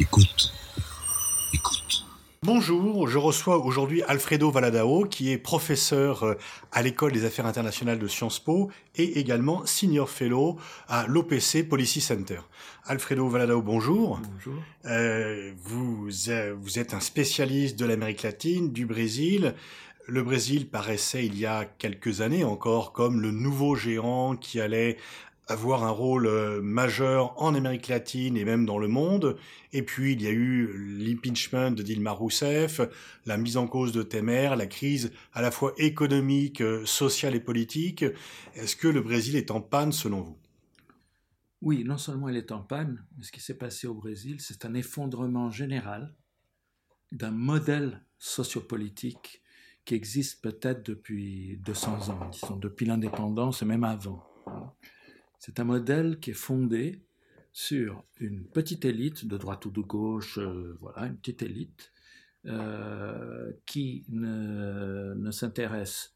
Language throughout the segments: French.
Écoute. Écoute. Bonjour, je reçois aujourd'hui Alfredo Valadao, qui est professeur euh, à l'École des Affaires internationales de Sciences Po et également senior fellow à l'OPC Policy Center. Alfredo Valadao, bonjour. Bonjour. Euh, vous, euh, vous êtes un spécialiste de l'Amérique latine, du Brésil. Le Brésil paraissait il y a quelques années encore comme le nouveau géant qui allait avoir un rôle euh, majeur en Amérique latine et même dans le monde. Et puis il y a eu l'impeachment de Dilma Rousseff, la mise en cause de Temer, la crise à la fois économique, euh, sociale et politique. Est-ce que le Brésil est en panne selon vous? Oui, non seulement il est en panne, mais ce qui s'est passé au Brésil, c'est un effondrement général d'un modèle sociopolitique qui existe peut-être depuis 200 ans, disons, depuis l'indépendance et même avant. C'est un modèle qui est fondé sur une petite élite de droite ou de gauche, euh, voilà, une petite élite euh, qui ne, s'intéresse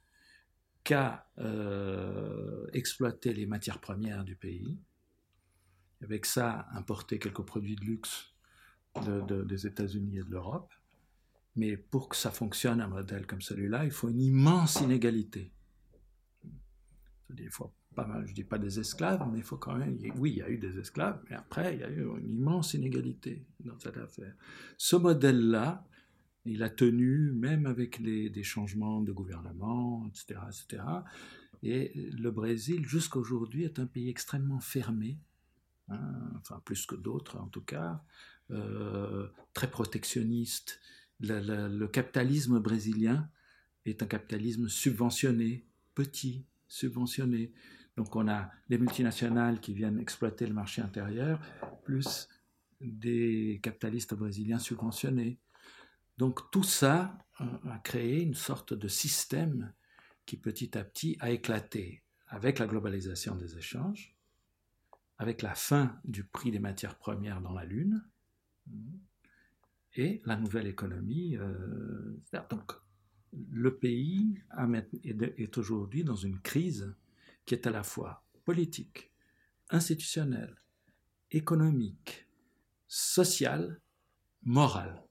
qu'à euh, exploiter les matières premières du pays, avec ça importer quelques produits de luxe de, de, des États-Unis et de l'Europe. Mais pour que ça fonctionne, un modèle comme celui-là, il faut une immense inégalité. Il faut pas mal, je dis pas des esclaves, mais il faut quand même, oui, il y a eu des esclaves, mais après, il y a eu une immense inégalité dans cette affaire. Ce modèle-là, il a tenu même avec des changements de gouvernement, etc., etc. Et le Brésil, jusqu'à aujourd'hui, est un pays extrêmement fermé, hein, enfin plus que d'autres en tout cas, euh, très protectionniste. Le capitalisme brésilien est un capitalisme subventionné, petit, subventionné. Donc on a les multinationales qui viennent exploiter le marché intérieur, plus des capitalistes brésiliens subventionnés. Donc tout ça a créé une sorte de système qui petit à petit a éclaté avec la globalisation des échanges, avec la fin du prix des matières premières dans la Lune et la nouvelle économie. Euh, donc le pays est aujourd'hui dans une crise qui est à la fois politique, institutionnelle, économique, sociale, morale.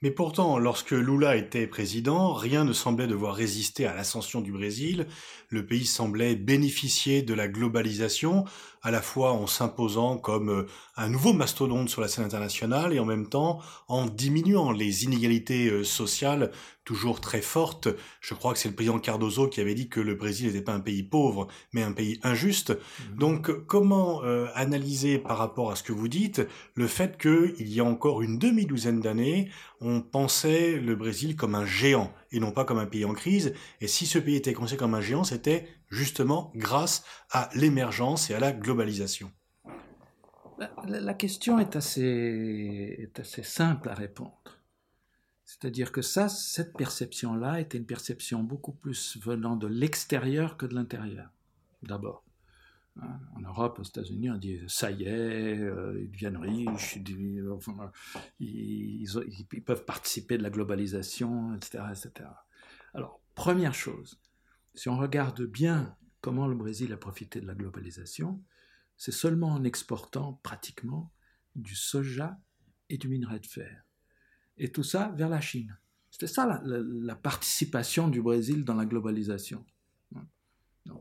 Mais pourtant, lorsque Lula était président, rien ne semblait devoir résister à l'ascension du Brésil. Le pays semblait bénéficier de la globalisation, à la fois en s'imposant comme euh, un nouveau mastodonte sur la scène internationale et en même temps en diminuant les inégalités euh, sociales toujours très fortes. Je crois que c'est le président Cardoso qui avait dit que le Brésil n'était pas un pays pauvre, mais un pays injuste. Mmh. Donc comment euh, analyser par rapport à ce que vous dites le fait qu'il y a encore une demi-douzaine d'années, on pensait le Brésil comme un géant et non pas comme un pays en crise? Et si ce pays était considéré comme un géant, c'était justement grâce à l'émergence et à la globalisation. La, question est assez, est assez simple à répondre. C'est-à-dire que ça, cette perception-là était une perception beaucoup plus venant de l'extérieur que de l'intérieur, d'abord. Hein, en Europe, aux États-Unis, on dit ça y est, euh, ils deviennent riches, ils, ils, peuvent participer de la globalisation, etc., etc. Alors, première chose, si on regarde bien comment le Brésil a profité de la globalisation, c'est seulement en exportant pratiquement du soja et du minerai de fer. Et tout ça vers la Chine. C'était ça la, participation du Brésil dans la globalisation.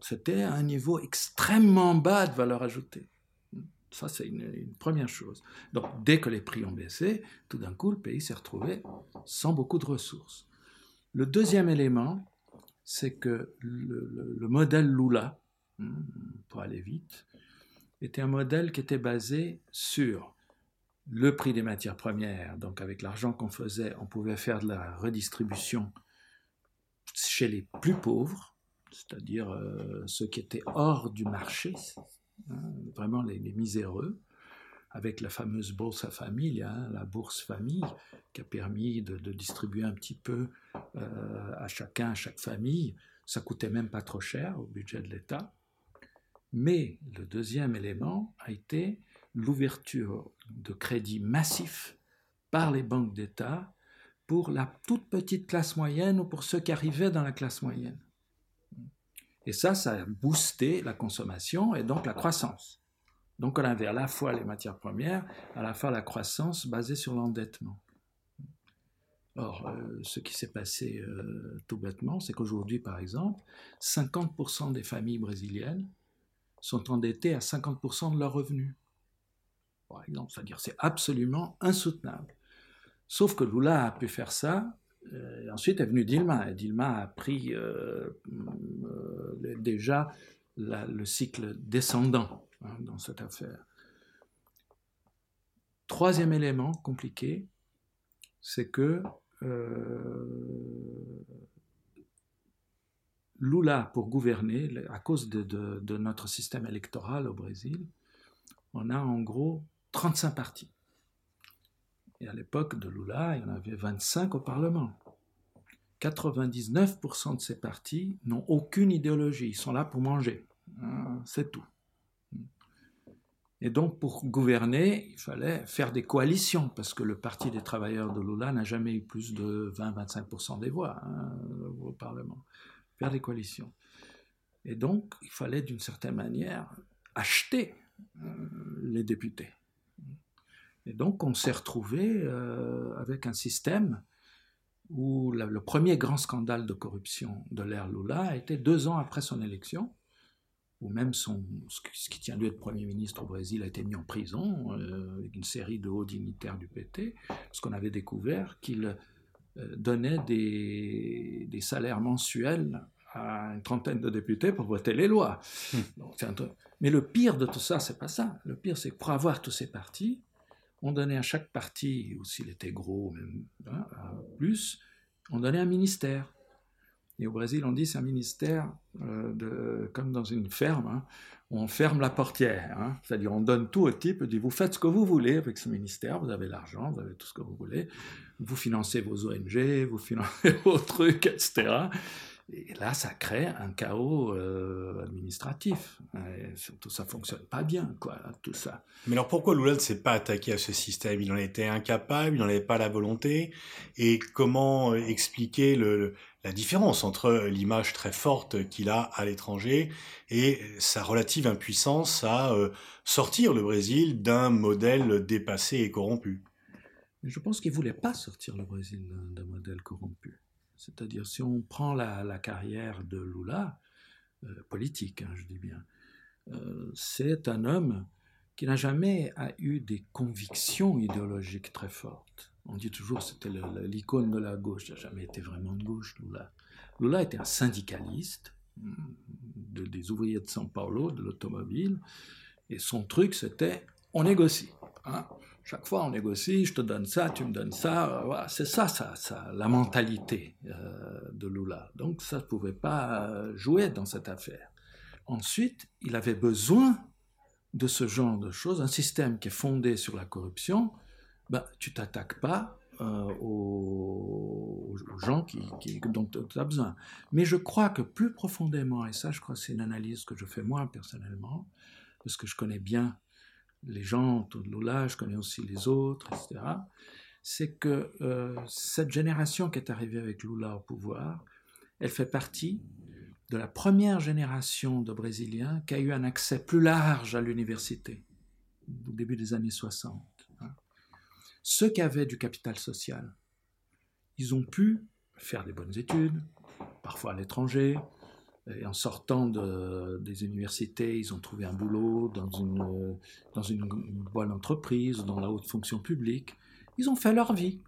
C'était un niveau extrêmement bas de valeur ajoutée. Ça, c'est une, première chose. Donc dès que les prix ont baissé, tout d'un coup, le pays s'est retrouvé sans beaucoup de ressources. Le deuxième élément, c'est que le, le, le, modèle Lula, hmm, pour aller vite, était un modèle qui était basé sur le prix des matières premières. Donc avec l'argent qu'on faisait, on pouvait faire de la redistribution chez les plus pauvres c'est-à-dire euh, ceux qui étaient hors du marché, hein, vraiment les, les, miséreux, avec la fameuse bourse à famille, hein, la bourse famille, qui a permis de, de distribuer un petit peu euh, à chacun, à chaque famille. Ça coûtait même pas trop cher au budget de l'État. Mais le deuxième élément a été l'ouverture de crédits massifs par les banques d'État pour la toute petite classe moyenne ou pour ceux qui arrivaient dans la classe moyenne. Et ça, ça a boosté la consommation et donc la croissance. Donc on avait à la fois les matières premières, à la fois la croissance basée sur l'endettement. Or, euh, ce qui s'est passé euh, tout bêtement, c'est qu'aujourd'hui, par exemple, 50% des familles brésiliennes sont endettées à 50% de leurs revenus. Par exemple, c'est-à-dire c'est absolument insoutenable. Sauf que Lula a pu faire ça. Euh, ensuite est venu Dilma. Et Dilma a pris déjà le cycle descendant hein, dans cette affaire. Troisième élément compliqué, c'est que euh, Lula, pour gouverner, à cause de, notre système électoral au Brésil, on a en gros 35 partis. Et à l'époque de Lula, il y en avait 25 au Parlement. 99% de ces partis n'ont aucune idéologie, ils sont là pour manger. Hein, c'est tout. Et donc, pour gouverner, il fallait faire des coalitions, parce que le Parti des travailleurs de Lula n'a jamais eu plus de 20-25% des voix hein, au Parlement. Faire des coalitions. Et donc, il fallait d'une certaine manière acheter euh, les députés. Et donc, on s'est retrouvé euh, avec un système où le premier grand scandale de corruption de l'ère Lula a été deux ans après son élection ou même son, ce qui tient lieu de Premier ministre au Brésil a été mis en prison euh, avec une série de hauts dignitaires du PT, parce qu'on avait découvert qu'il euh, donnait des, des, salaires mensuels à une trentaine de députés pour voter les lois. Hmm. Mais le pire de tout ça, c'est pas ça. Le pire, c'est que pour avoir tous ces partis, on donnait à chaque parti, ou s'il était gros, même hein, plus, on donnait un ministère. Et au Brésil, on dit c'est un ministère euh, comme dans une ferme, hein, on ferme la portière. Hein. C'est-à-dire on donne tout au type, on dit vous faites ce que vous voulez avec ce ministère, vous avez l'argent, vous avez tout ce que vous voulez, vous financez vos ONG, vous financez vos trucs, etc. Et là, ça crée un chaos euh, administratif. Et surtout, ça fonctionne pas bien, quoi, tout ça. Mais alors, pourquoi Lula ne s'est pas attaqué à ce système? Il en était incapable, il n'en avait pas la volonté. Et comment expliquer le, la différence entre l'image très forte qu'il a à l'étranger et sa relative impuissance à euh, sortir le Brésil d'un modèle dépassé et corrompu? Je pense qu'il voulait pas sortir le Brésil d'un modèle corrompu. C'est-à-dire, si on prend la, carrière de Lula, euh, politique, hein, je dis bien, euh, c'est un homme qui n'a jamais eu des convictions idéologiques très fortes. On dit toujours que c'était l'icône de la gauche, il n'a jamais été vraiment de gauche, Lula. Lula était un syndicaliste mm, des ouvriers de São Paulo, de l'automobile, et son truc c'était on négocie. Hein. Chaque fois, on négocie, je te donne ça, tu me donnes ça. Voilà, c'est ça, ça, ça, la mentalité euh, de Lula. Donc, ça ne pouvait pas euh, jouer dans cette affaire. Ensuite, il avait besoin de ce genre de choses, un système qui est fondé sur la corruption. Ben, tu t'attaques pas euh, aux, gens qui, qui, dont tu as besoin. Mais je crois que plus profondément, et ça, je crois que c'est une analyse que je fais moi personnellement, parce que je connais bien les gens autour de Lula, je connais aussi les autres, etc., c'est que euh, cette génération qui est arrivée avec Lula au pouvoir, elle fait partie de la première génération de Brésiliens qui a eu un accès plus large à l'université, au début des années 60. Hein. Ceux qui avaient du capital social, ils ont pu faire des bonnes études, parfois à l'étranger, et en sortant de, des universités, ils ont trouvé un boulot dans une, dans une bonne entreprise, dans la haute fonction publique. Ils ont fait leur vie.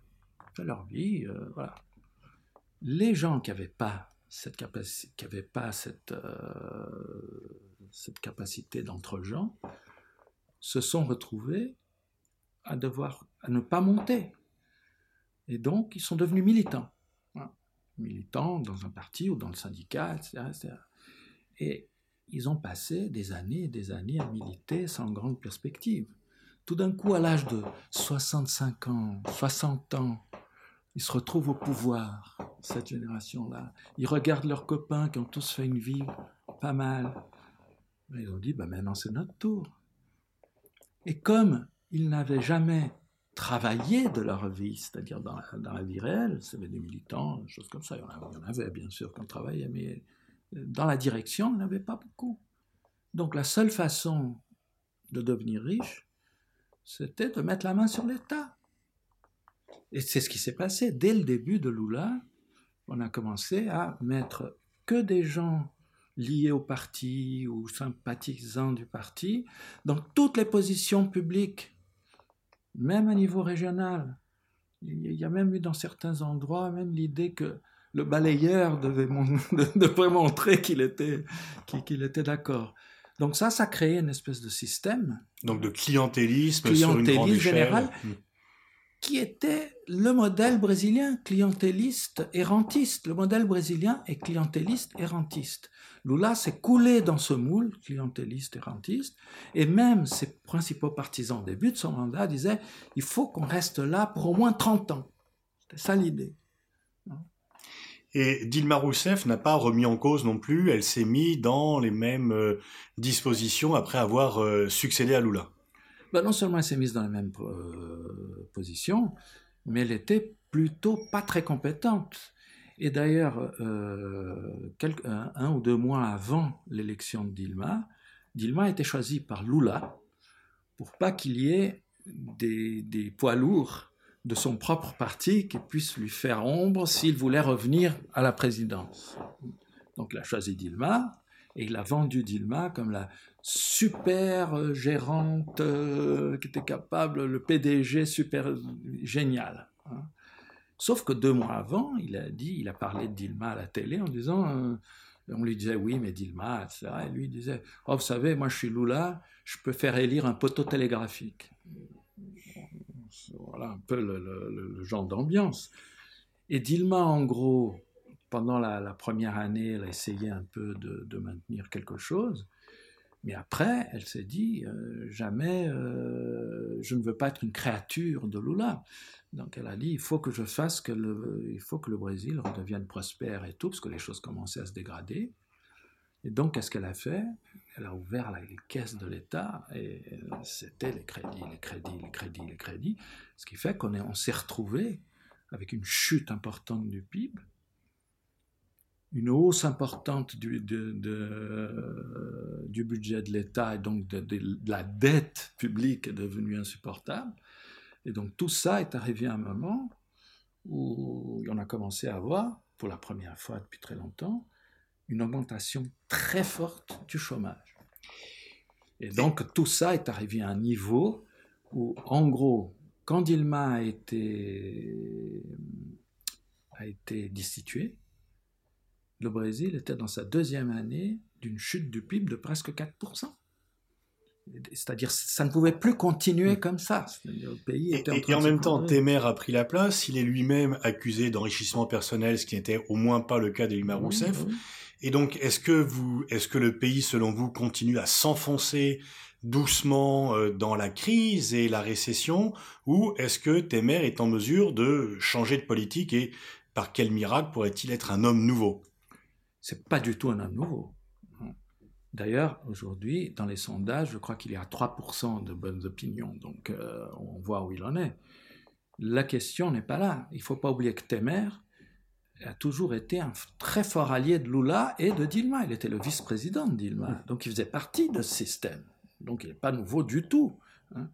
Fait leur vie, euh, voilà. Les gens qui n'avaient pas cette capacité, qui avaient pas cette, euh, cette capacité d'entre-gens, se sont retrouvés à devoir, à ne pas monter. Et donc, ils sont devenus militants militants dans un parti ou dans le syndicat, etc., Et ils ont passé des années et des années à militer sans grande perspective. Tout d'un coup, à l'âge de 65 ans, 60 ans, ils se retrouvent au pouvoir, cette génération-là. Ils regardent leurs copains qui ont tous fait une vie pas mal. Ils ont dit, bah maintenant c'est notre tour. Et comme ils n'avaient jamais travailler de leur vie, c'est-à-dire dans, la vie réelle. C'était des militants, des choses comme ça. Il y en avait, bien sûr qui travaillaient, mais dans la direction, il n'y en avait pas beaucoup. Donc la seule façon de devenir riche, c'était de mettre la main sur l'État. Et c'est ce qui s'est passé. Dès le début de Lula, on a commencé à mettre que des gens liés au parti ou sympathisants du parti dans toutes les positions publiques, même à niveau régional. Il y a même eu dans certains endroits même l'idée que le balayeur devait, montrer qu'il était, qu'il était d'accord. Donc ça, ça créé une espèce de système. Donc de clientélisme, sur une grande général, hmm. Qui était le modèle brésilien clientéliste errantiste. Le modèle brésilien est clientéliste errantiste. Lula s'est coulé dans ce moule clientéliste errantiste, et même ses principaux partisans au début de son mandat disaient il faut qu'on reste là pour au moins 30 ans. C'était ça l'idée. Et Dilma Rousseff n'a pas remis en cause non plus, elle s'est mise dans les mêmes euh, dispositions après avoir euh, succédé à Lula. Ben non seulement elle s'est mise dans les mêmes euh, positions, mais elle était plutôt pas très compétente. Et d'ailleurs, un, ou deux mois avant l'élection de Dilma, Dilma a été choisie par Lula pour pas qu'il y ait des, des poids lourds de son propre parti qui puisse lui faire ombre s'il voulait revenir à la présidence. Donc il a choisi Dilma et il a vendu Dilma comme la super gérante euh, qui était capable, le PDG super génial. Hein. Sauf que deux mois avant, il a dit, il a parlé de Dilma à la télé en disant, euh, on lui disait oui, mais Dilma, etc. Et lui disait, oh vous savez, moi je suis Lula, je peux faire élire un poteau télégraphique voilà un peu le, genre d'ambiance. Et Dilma, en gros, pendant la, première année, elle a essayé un peu de, maintenir quelque chose. Mais après, elle s'est dit, euh, jamais, euh, je ne veux pas être une créature de Lula. Donc elle a dit, il faut que je fasse que le, faut que le Brésil redevienne prospère et tout, parce que les choses commençaient à se dégrader. Et donc, qu'est-ce qu'elle a fait? Elle a ouvert les caisses de l'État et c'était les crédits, les crédits, les crédits, les crédits. Ce qui fait qu'on on s'est retrouvé avec une chute importante du PIB, une hausse importante du, du budget de l'État et donc de, la dette publique est devenue insupportable. Et donc tout ça est arrivé à un moment où on a commencé à voir, pour la première fois depuis très longtemps, une augmentation très forte du chômage. Et donc tout ça est arrivé à un niveau où, en gros, quand Dilma a été, a été destitué, le Brésil était dans sa deuxième année d'une chute du PIB de presque 4%. C'est-à-dire, ça ne pouvait plus continuer mm. comme ça. Le pays était et, en, et en même temps, Temer a pris la place. Il est lui-même accusé d'enrichissement personnel, ce qui n'était au moins pas le cas d'Ilma Rousseff. Et donc, est-ce que vous, est-ce que le pays, selon vous, continue à s'enfoncer doucement euh, dans la crise et la récession, ou est-ce que Temer est en mesure de changer de politique et par quel miracle pourrait-il être un homme nouveau? C'est pas du tout un homme nouveau. D'ailleurs, aujourd'hui, dans les sondages, je crois qu'il y a 3% de bonnes opinions, donc euh, on voit où il en est. La question n'est pas là. Il ne faut pas oublier que Temer, a toujours été un très fort allié de Lula et de Dilma. Il était le vice-président de Dilma. Donc il faisait partie de ce système. Donc il n'est pas nouveau du tout. Hein.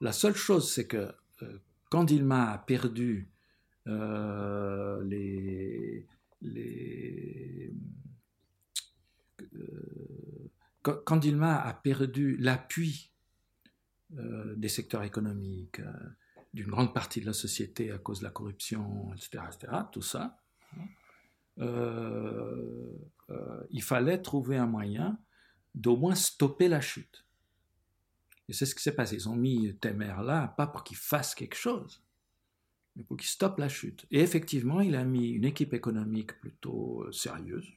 La seule chose, c'est que euh, quand Dilma a perdu euh, les, euh, quand, Dilma a perdu l'appui des secteurs économiques, d'une grande partie de la société à cause de la corruption, etc., etc. tout ça, euh, euh, il fallait trouver un moyen d'au moins stopper la chute. Et c'est ce qui s'est passé. Ils ont mis Temer là, pas pour qu'il fasse quelque chose, mais pour qu'il stoppe la chute. Et effectivement, il a mis une équipe économique plutôt euh, sérieuse,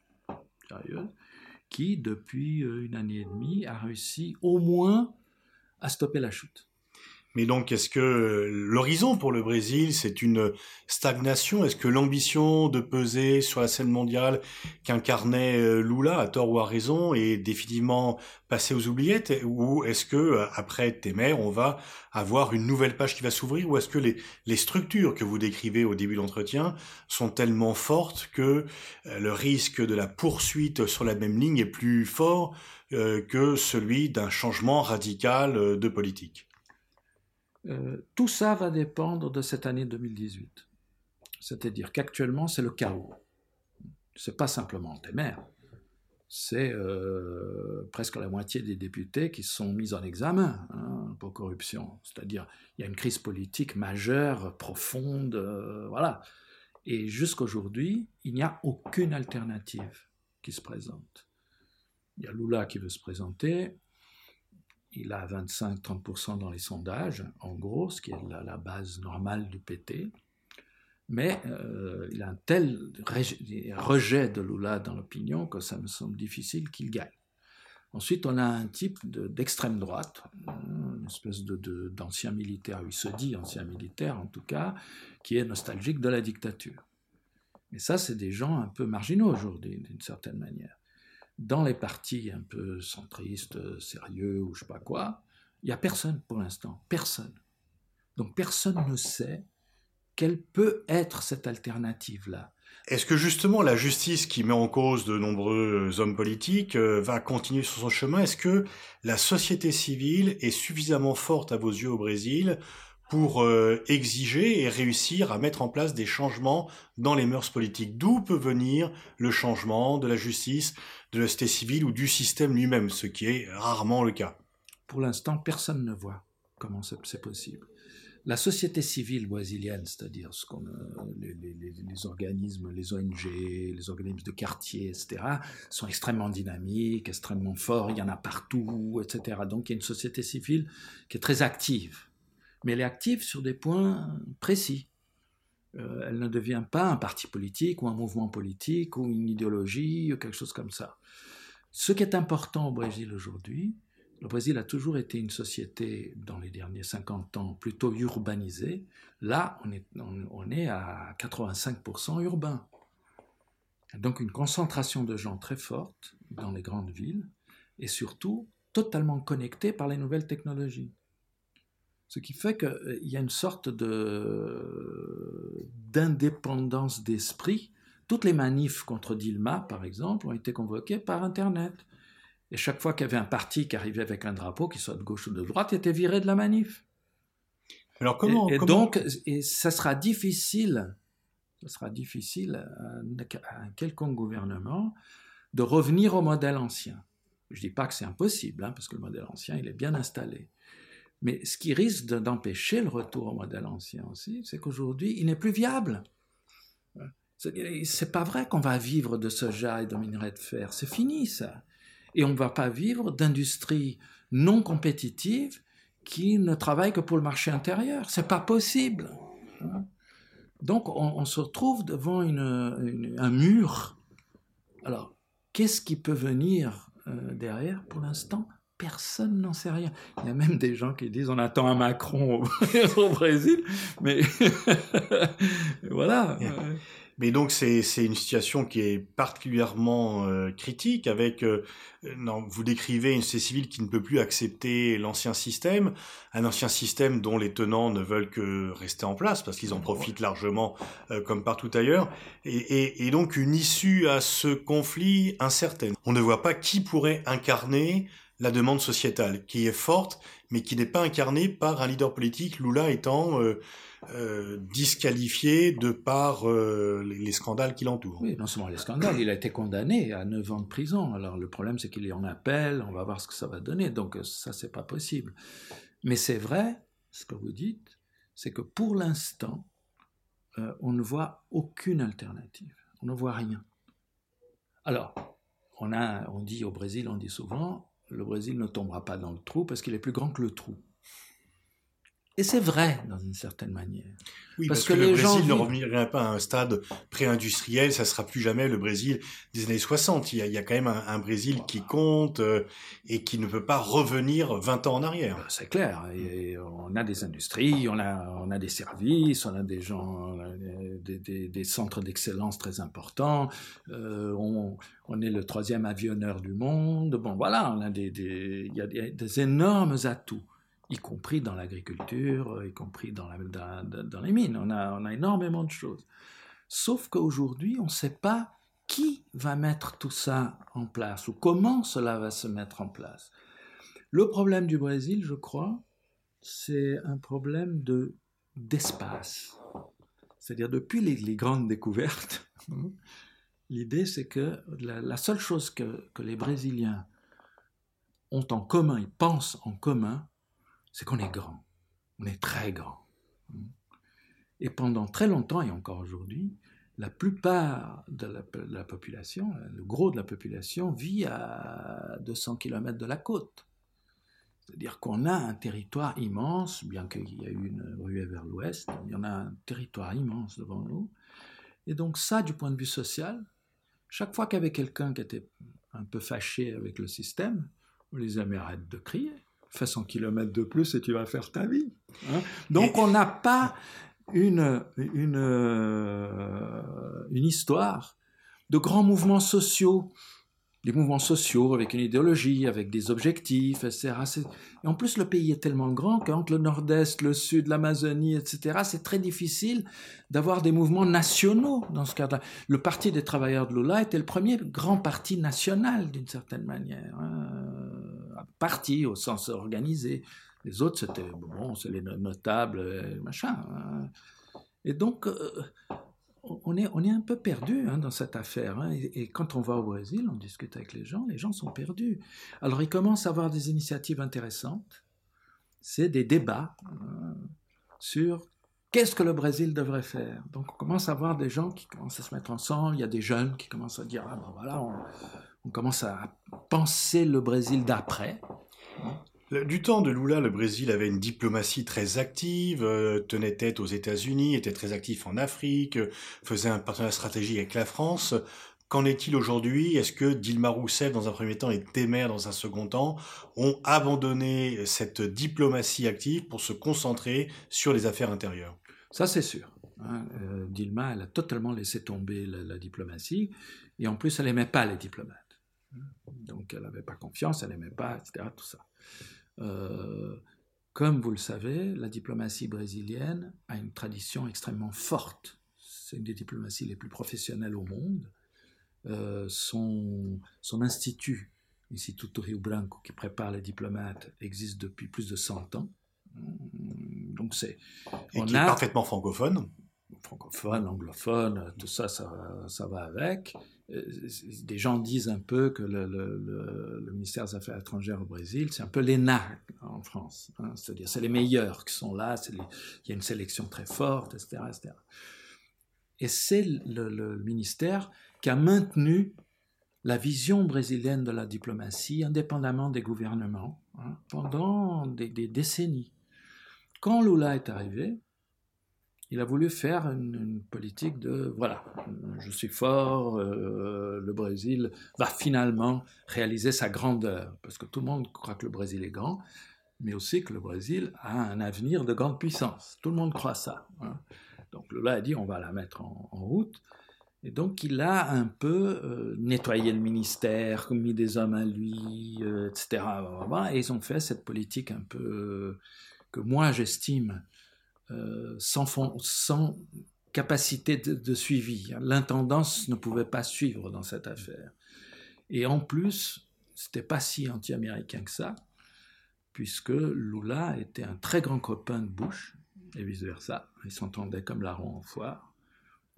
sérieuse qui, depuis une année et demie, a réussi au moins à stopper la chute. Mais donc, est-ce que l'horizon pour le Brésil, c'est une stagnation? Est-ce que l'ambition de peser sur la scène mondiale qu'incarnait euh, Lula, à tort ou à raison, est définitivement passée aux oubliettes? Ou est-ce que, euh, après Temer, on va avoir une nouvelle page qui va s'ouvrir? Ou est-ce que les, les, structures que vous décrivez au début de l'entretien sont tellement fortes que euh, le risque de la poursuite sur la même ligne est plus fort que celui d'un changement radical de politique? Euh, tout ça va dépendre de cette année 2018. C'est-à-dire qu'actuellement, c'est le chaos. C'est pas simplement Temer. C'est euh, presque la moitié des députés qui sont mis en examen hein, pour corruption. C'est-à-dire, il y a une crise politique majeure, profonde, euh, voilà. Et jusqu'aujourd'hui, il n'y a aucune alternative qui se présente. Il y a Lula qui veut se présenter, il a 25-30% dans les sondages, en gros, ce qui est la, base normale du PT. Mais euh, il a un tel rejet de Lula dans l'opinion que ça me semble difficile qu'il gagne. Ensuite, on a un type d'extrême droite, une espèce d'ancien militaire, il se dit ancien militaire en tout cas, qui est nostalgique de la dictature. Mais ça, c'est des gens un peu marginaux aujourd'hui, d'une certaine manière dans les partis un peu centristes, sérieux ou je sais pas quoi, il n'y a personne pour l'instant, personne. Donc personne ne sait quelle peut être cette alternative-là. Est-ce que justement la justice qui met en cause de nombreux hommes politiques euh, va continuer sur son chemin? Est-ce que la société civile est suffisamment forte à vos yeux au Brésil pour euh, exiger et réussir à mettre en place des changements dans les mœurs politiques? D'où peut venir le changement de la justice, de la société civile ou du système lui-même, ce qui est rarement le cas. Pour l'instant, personne ne voit comment c'est possible. La société civile brésilienne, c'est-à-dire ce qu'on, euh, les, les, organismes, les ONG, les organismes de quartier, etc., sont extrêmement dynamiques, extrêmement forts, il y en a partout, etc. Donc il y a une société civile qui est très active mais elle est active sur des points précis. Euh, elle ne devient pas un parti politique ou un mouvement politique ou une idéologie ou quelque chose comme ça. Ce qui est important au Brésil aujourd'hui, le Brésil a toujours été une société, dans les derniers 50 ans, plutôt urbanisée. Là, on est, on est à 85% urbain. Donc une concentration de gens très forte dans les grandes villes et surtout totalement connectés par les nouvelles technologies. Ce qui fait qu'il euh, y a une sorte de, d'indépendance d'esprit. Toutes les manifs contre Dilma, par exemple, ont été convoquées par Internet. Et chaque fois qu'il y avait un parti qui arrivait avec un drapeau, qu'il soit de gauche ou de droite, il était viré de la manif. Alors comment Et, donc, et ça sera difficile, ça sera difficile à, un quelconque gouvernement de revenir au modèle ancien. Je ne dis pas que c'est impossible, hein, parce que le modèle ancien, il est bien installé. Mais ce qui risque d'empêcher le retour au modèle ancien aussi, c'est qu'aujourd'hui, il n'est plus viable. C'est pas vrai qu'on va vivre de soja et de minerais de fer. C'est fini, ça. Et on ne va pas vivre d'industrie non compétitive qui ne travaille que pour le marché intérieur. C'est pas possible. Donc, on, se retrouve devant un mur. Alors, qu'est-ce qui peut venir euh, derrière pour l'instant? Personne n'en sait rien. Il y a même des gens qui disent on attend un Macron au, Brésil, mais voilà. Mais donc c'est une situation qui est particulièrement euh, critique avec, euh, non, vous décrivez une société civile qui ne peut plus accepter l'ancien système, un ancien système dont les tenants ne veulent que rester en place parce qu'ils en profitent largement euh, comme partout ailleurs, et, et, et, donc une issue à ce conflit incertaine. On ne voit pas qui pourrait incarner la demande sociétale, qui est forte, mais qui n'est pas incarnée par un leader politique, Lula étant euh, euh, disqualifié de par euh, les, scandales qui l'entourent. Oui, non seulement les scandales, il a été condamné à 9 ans de prison. Alors le problème, c'est qu'il est en appel, on va voir ce que ça va donner, donc ça, c'est pas possible. Mais c'est vrai, ce que vous dites, c'est que pour l'instant, on ne voit aucune alternative, on ne voit rien. Alors, on, a, on dit au Brésil, on dit souvent, le Brésil ne tombera pas dans le trou parce qu'il est plus grand que le trou. Et c'est vrai, dans une certaine manière. Oui, parce, que, le Brésil ne reviendrait pas à un stade pré-industriel, ça sera plus jamais le Brésil des années 60. Il y a, quand même un, Brésil qui compte euh, et qui ne peut pas revenir 20 ans en arrière. Ben, c'est clair. Et on a des industries, on a, on a des services, on a des gens, des, des, centres d'excellence très importants. Euh, on, on, est le troisième avionneur du monde. Bon, voilà, on a des, il y a des énormes atouts y compris dans l'agriculture, y compris dans, dans, les mines. On a, on a énormément de choses. Sauf qu'aujourd'hui, on ne sait pas qui va mettre tout ça en place ou comment cela va se mettre en place. Le problème du Brésil, je crois, c'est un problème de d'espace. C'est-à-dire depuis les, grandes découvertes, l'idée c'est que la, la, seule chose que, que les Brésiliens ont en commun, ils pensent en commun, c'est qu'on est grand. On est très grand. Et pendant très longtemps, et encore aujourd'hui, la plupart de la, population, le gros de la population, vit à 200 km de la côte. C'est-à-dire qu'on a un territoire immense, bien qu'il y ait eu une ruée vers l'ouest, il y a un territoire immense devant nous. Et donc ça, du point de vue social, chaque fois qu'il y avait quelqu'un qui était un peu fâché avec le système, on les arrête de crier fais 100 km de plus et tu vas faire ta vie. Hein. Donc on n'a pas une, une, euh, une histoire de grands mouvements sociaux, des mouvements sociaux avec une idéologie, avec des objectifs, etc. Et en plus, le pays est tellement grand qu'entre le nord-est, le sud, l'Amazonie, etc., c'est très difficile d'avoir des mouvements nationaux dans ce cadre-là. Le Parti des travailleurs de Lula était le premier grand parti national, d'une certaine manière. Hein parti au sens organisé. Les autres, c'était, bon, c'est les notables, euh, machin. Hein. Et donc, euh, on est, on est un peu perdu hein, dans cette affaire. Hein. Et, quand on va au Brésil, on discute avec les gens, les gens sont perdus. Alors, ils commencent à avoir des initiatives intéressantes. C'est des débats sur qu'est-ce que le Brésil devrait faire. Donc, on commence à voir des gens qui commencent à se mettre ensemble. Il y a des jeunes qui commencent à dire, ah ben voilà, on, on commence à penser le Brésil d'après. Du temps de Lula, le Brésil avait une diplomatie très active, euh, tenait tête aux États-Unis, était très actif en Afrique, faisait un partenariat stratégique avec la France. Qu'en est-il aujourd'hui? Est-ce que Dilma Rousseff, dans un premier temps, et Temer, dans un second temps, ont abandonné cette diplomatie active pour se concentrer sur les affaires intérieures? Ça, c'est sûr. Hein. Euh, Dilma, elle a totalement laissé tomber la, la diplomatie, et en plus, elle n'aimait pas les diplomates. Donc elle n'avait pas confiance, elle n'aimait pas, etc. Tout ça. Euh, comme vous le savez, la diplomatie brésilienne a une tradition extrêmement forte. C'est une des diplomaties les plus professionnelles au monde. Euh, son, son institut, l'Instituto Rio Branco, qui prépare les diplomates, existe depuis plus de 100 ans. Donc c'est. Et on qui est parfaitement francophone. Francophone, anglophone, tout ça, ça, ça va avec. Euh, des gens disent un peu que le, ministère des Affaires étrangères au Brésil, c'est un peu l'ENA en France. Hein. C'est-à-dire, c'est les meilleurs qui sont là, il y a une sélection très forte, etc. Et c'est le, ministère qui a maintenu la vision brésilienne de la diplomatie, indépendamment des gouvernements, hein, pendant des décennies. Quand Lula est arrivé, il a voulu faire une, politique de voilà, je suis fort, euh, le Brésil va finalement réaliser sa grandeur, parce que tout le monde croit que le Brésil est grand, mais aussi que le Brésil a un avenir de grande puissance. Tout le monde croit ça. Hein. Donc Lula a dit on va la mettre en, route. Et donc il a un peu euh, nettoyé le ministère, mis des hommes à lui, euh, etc. Et ils ont fait cette politique un peu que moi j'estime euh, sans, sans, capacité de, suivi. L'intendance ne pouvait pas suivre dans cette affaire. Et en plus, c'était pas si anti-américain que ça, puisque Lula était un très grand copain de Bush, et vice-versa. Ils s'entendaient comme larron en foire.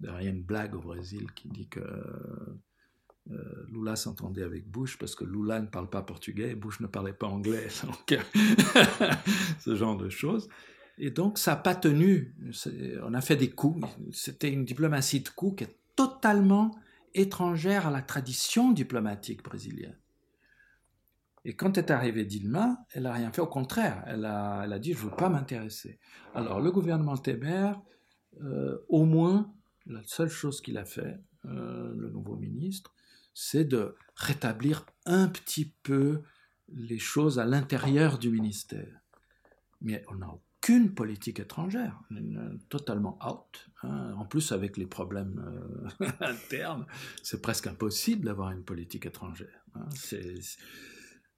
Il y a une blague au Brésil qui dit que euh, Lula s'entendait avec Bush parce que Lula ne parle pas portugais et Bush ne parlait pas anglais. Ce genre de choses. Et donc, ça n'a pas tenu. On a fait des coups. C'était une diplomatie de coups qui est totalement étrangère à la tradition diplomatique brésilienne. Et quand est arrivée Dilma, elle n'a rien fait. Au contraire, elle a, elle a dit je ne veux pas m'intéresser. Alors le gouvernement Temer, euh, au moins, la seule chose qu'il a fait, euh, le nouveau ministre, c'est de rétablir un petit peu les choses à l'intérieur du ministère. Mais on n'a aucune politique étrangère, totalement out. Hein. En plus, avec les problèmes euh, internes, c'est presque impossible d'avoir une politique étrangère. Hein.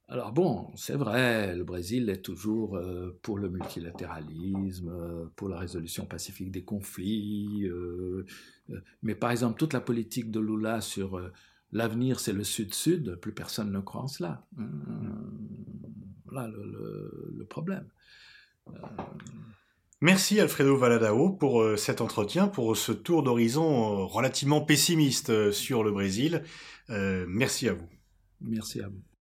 Alors bon, c'est vrai, le Brésil est toujours euh, pour le multilatéralisme, euh, pour la résolution pacifique des conflits, mais par exemple, toute la politique de Lula sur l'avenir c'est le sud-sud, plus personne ne croit en cela. Hein. Voilà le problème. Merci Alfredo Valadao pour euh, cet entretien, pour ce tour d'horizon euh, relativement pessimiste euh, sur le Brésil. merci à vous. Merci à vous.